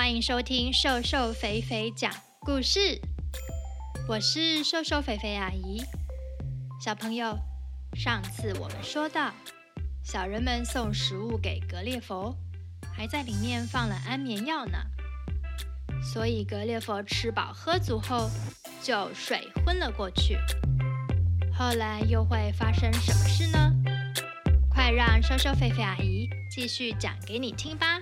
欢迎收听瘦瘦肥肥讲故事。我是瘦瘦肥肥阿姨。小朋友，上次我们说到，小人们送食物给格列佛，还在里面放了安眠药呢。所以格列佛吃饱喝足后就睡昏了过去。后来又会发生什么事呢？快让瘦瘦肥肥阿姨继续讲给你听吧。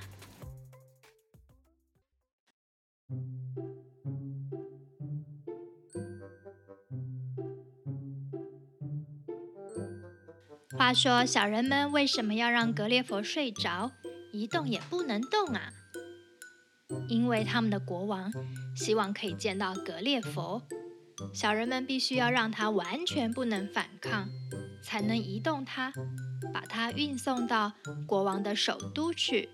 话说，小人们为什么要让格列佛睡着，一动也不能动啊？因为他们的国王希望可以见到格列佛，小人们必须要让他完全不能反抗，才能移动他，把他运送到国王的首都去。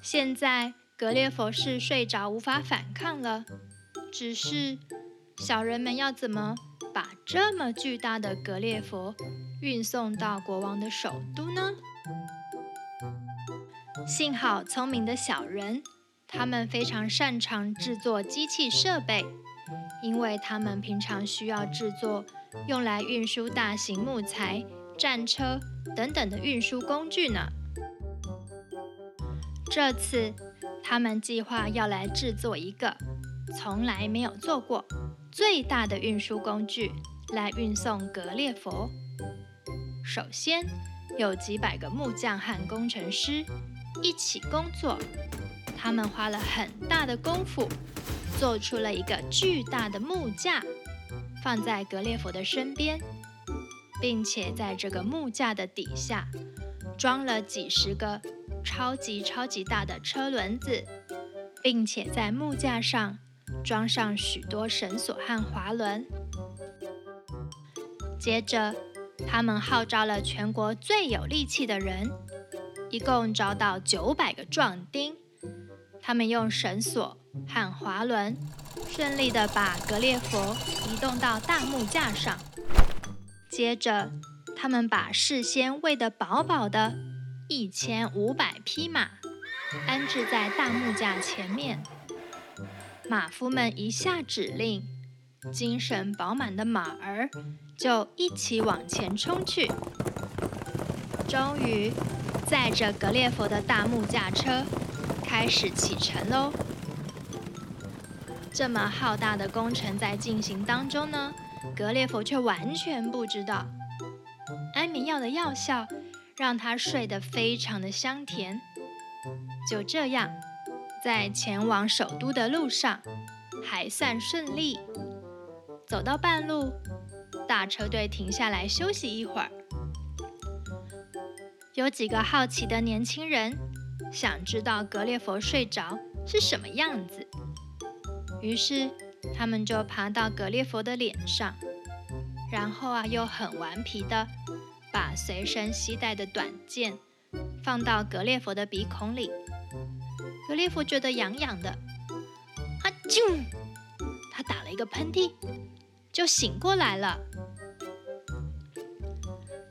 现在格列佛是睡着无法反抗了，只是小人们要怎么把这么巨大的格列佛运送到国王的首都呢？幸好聪明的小人，他们非常擅长制作机器设备，因为他们平常需要制作用来运输大型木材、战车等等的运输工具呢。这次，他们计划要来制作一个从来没有做过最大的运输工具，来运送格列佛。首先，有几百个木匠和工程师一起工作，他们花了很大的功夫，做出了一个巨大的木架，放在格列佛的身边，并且在这个木架的底下装了几十个超级超级大的车轮子，并且在木架上装上许多绳索和滑轮。接着，他们号召了全国最有力气的人，一共招到九百个壮丁。他们用绳索和滑轮，顺利地把格列佛移动到大木架上。接着，他们把事先喂得饱饱的一千五百匹马安置在大木架前面。马夫们一下指令，精神饱满的马儿。就一起往前冲去，终于载着格列佛的大木架车开始启程喽。这么浩大的工程在进行当中呢，格列佛却完全不知道。安眠药的药效让他睡得非常的香甜。就这样，在前往首都的路上还算顺利，走到半路。大车队停下来休息一会儿，有几个好奇的年轻人想知道格列佛睡着是什么样子，于是他们就爬到格列佛的脸上，然后啊，又很顽皮的把随身携带的短剑放到格列佛的鼻孔里。格列佛觉得痒痒的，啊啾！他打了一个喷嚏。就醒过来了。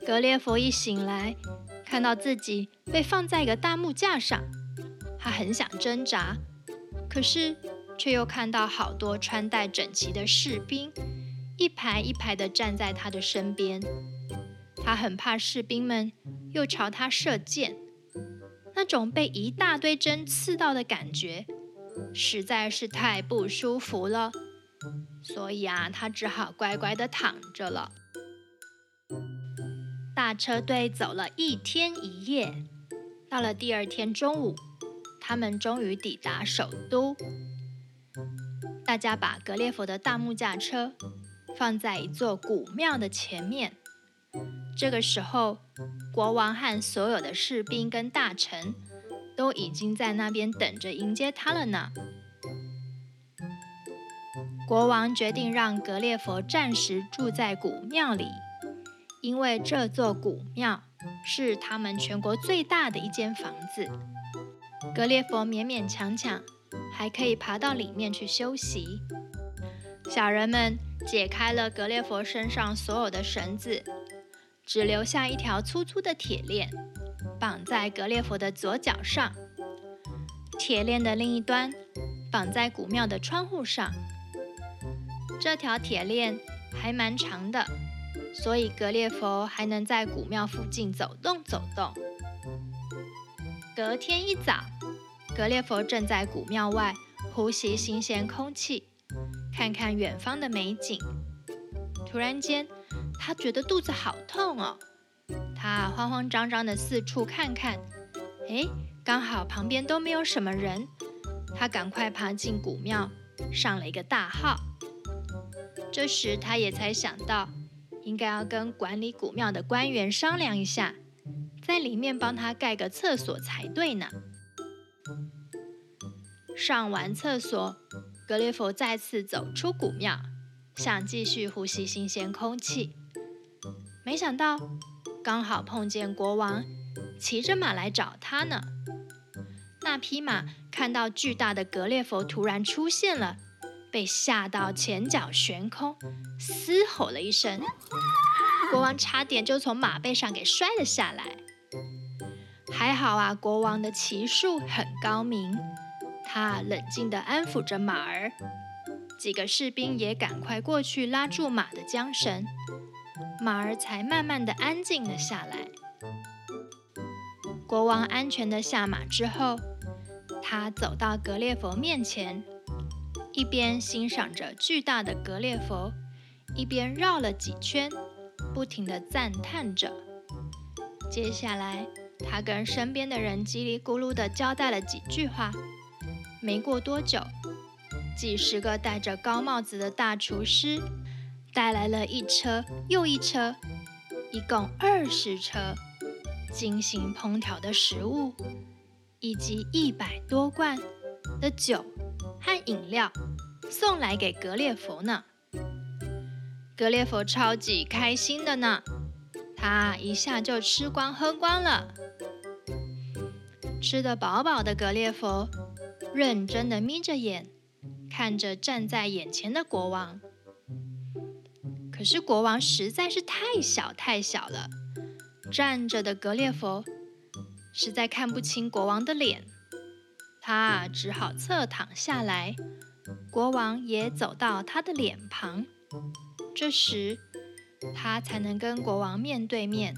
格列佛一醒来，看到自己被放在一个大木架上，他很想挣扎，可是却又看到好多穿戴整齐的士兵，一排一排的站在他的身边。他很怕士兵们又朝他射箭，那种被一大堆针刺到的感觉，实在是太不舒服了。所以啊，他只好乖乖地躺着了。大车队走了一天一夜，到了第二天中午，他们终于抵达首都。大家把格列佛的大木架车放在一座古庙的前面。这个时候，国王和所有的士兵跟大臣都已经在那边等着迎接他了呢。国王决定让格列佛暂时住在古庙里，因为这座古庙是他们全国最大的一间房子。格列佛勉勉强强还可以爬到里面去休息。小人们解开了格列佛身上所有的绳子，只留下一条粗粗的铁链，绑在格列佛的左脚上。铁链的另一端绑在古庙的窗户上。这条铁链还蛮长的，所以格列佛还能在古庙附近走动走动。隔天一早，格列佛正在古庙外呼吸新鲜空气，看看远方的美景。突然间，他觉得肚子好痛哦。他慌慌张张地四处看看，哎，刚好旁边都没有什么人。他赶快爬进古庙，上了一个大号。这时，他也才想到，应该要跟管理古庙的官员商量一下，在里面帮他盖个厕所才对呢。上完厕所，格列佛再次走出古庙，想继续呼吸新鲜空气。没想到，刚好碰见国王骑着马来找他呢。那匹马看到巨大的格列佛突然出现了。被吓到前脚悬空，嘶吼了一声，国王差点就从马背上给摔了下来。还好啊，国王的骑术很高明，他冷静地安抚着马儿。几个士兵也赶快过去拉住马的缰绳，马儿才慢慢地安静了下来。国王安全地下马之后，他走到格列佛面前。一边欣赏着巨大的格列佛，一边绕了几圈，不停地赞叹着。接下来，他跟身边的人叽里咕噜地交代了几句话。没过多久，几十个戴着高帽子的大厨师带来了一车又一车，一共二十车精心烹调的食物，以及一百多罐的酒。和饮料送来给格列佛呢，格列佛超级开心的呢，他一下就吃光喝光了。吃得饱饱的格列佛认真的眯着眼，看着站在眼前的国王。可是国王实在是太小太小了，站着的格列佛实在看不清国王的脸。他只好侧躺下来，国王也走到他的脸旁，这时他才能跟国王面对面，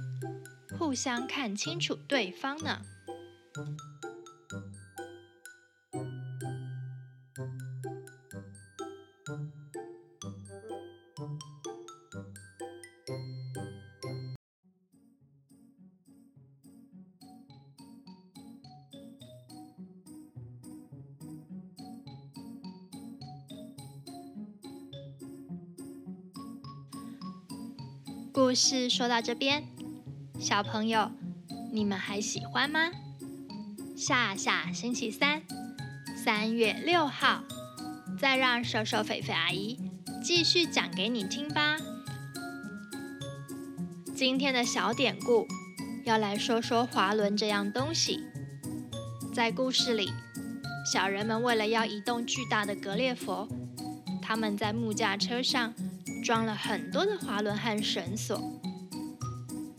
互相看清楚对方呢。故事说到这边，小朋友，你们还喜欢吗？下下星期三，三月六号，再让瘦瘦肥肥阿姨继续讲给你听吧。今天的小典故要来说说滑轮这样东西。在故事里，小人们为了要移动巨大的格列佛，他们在木架车上。装了很多的滑轮和绳索，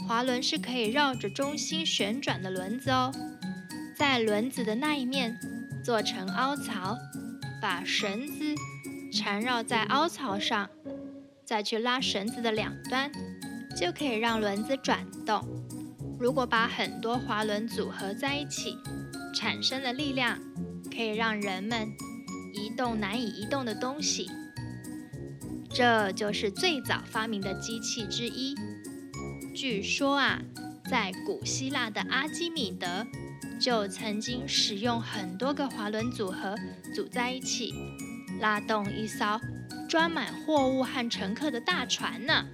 滑轮是可以绕着中心旋转的轮子哦。在轮子的那一面做成凹槽，把绳子缠绕在凹槽上，再去拉绳子的两端，就可以让轮子转动。如果把很多滑轮组合在一起，产生的力量可以让人们移动难以移动的东西。这就是最早发明的机器之一。据说啊，在古希腊的阿基米德就曾经使用很多个滑轮组合组在一起，拉动一艘装满货物和乘客的大船呢。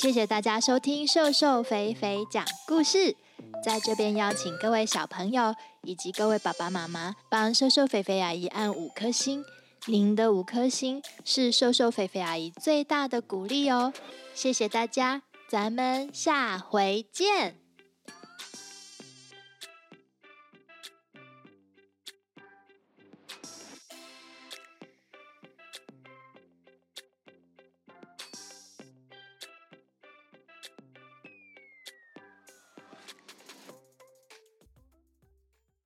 谢谢大家收听瘦瘦肥肥讲故事，在这边邀请各位小朋友以及各位爸爸妈妈帮瘦瘦肥肥阿姨按五颗星，您的五颗星是瘦瘦肥肥阿姨最大的鼓励哦。谢谢大家，咱们下回见。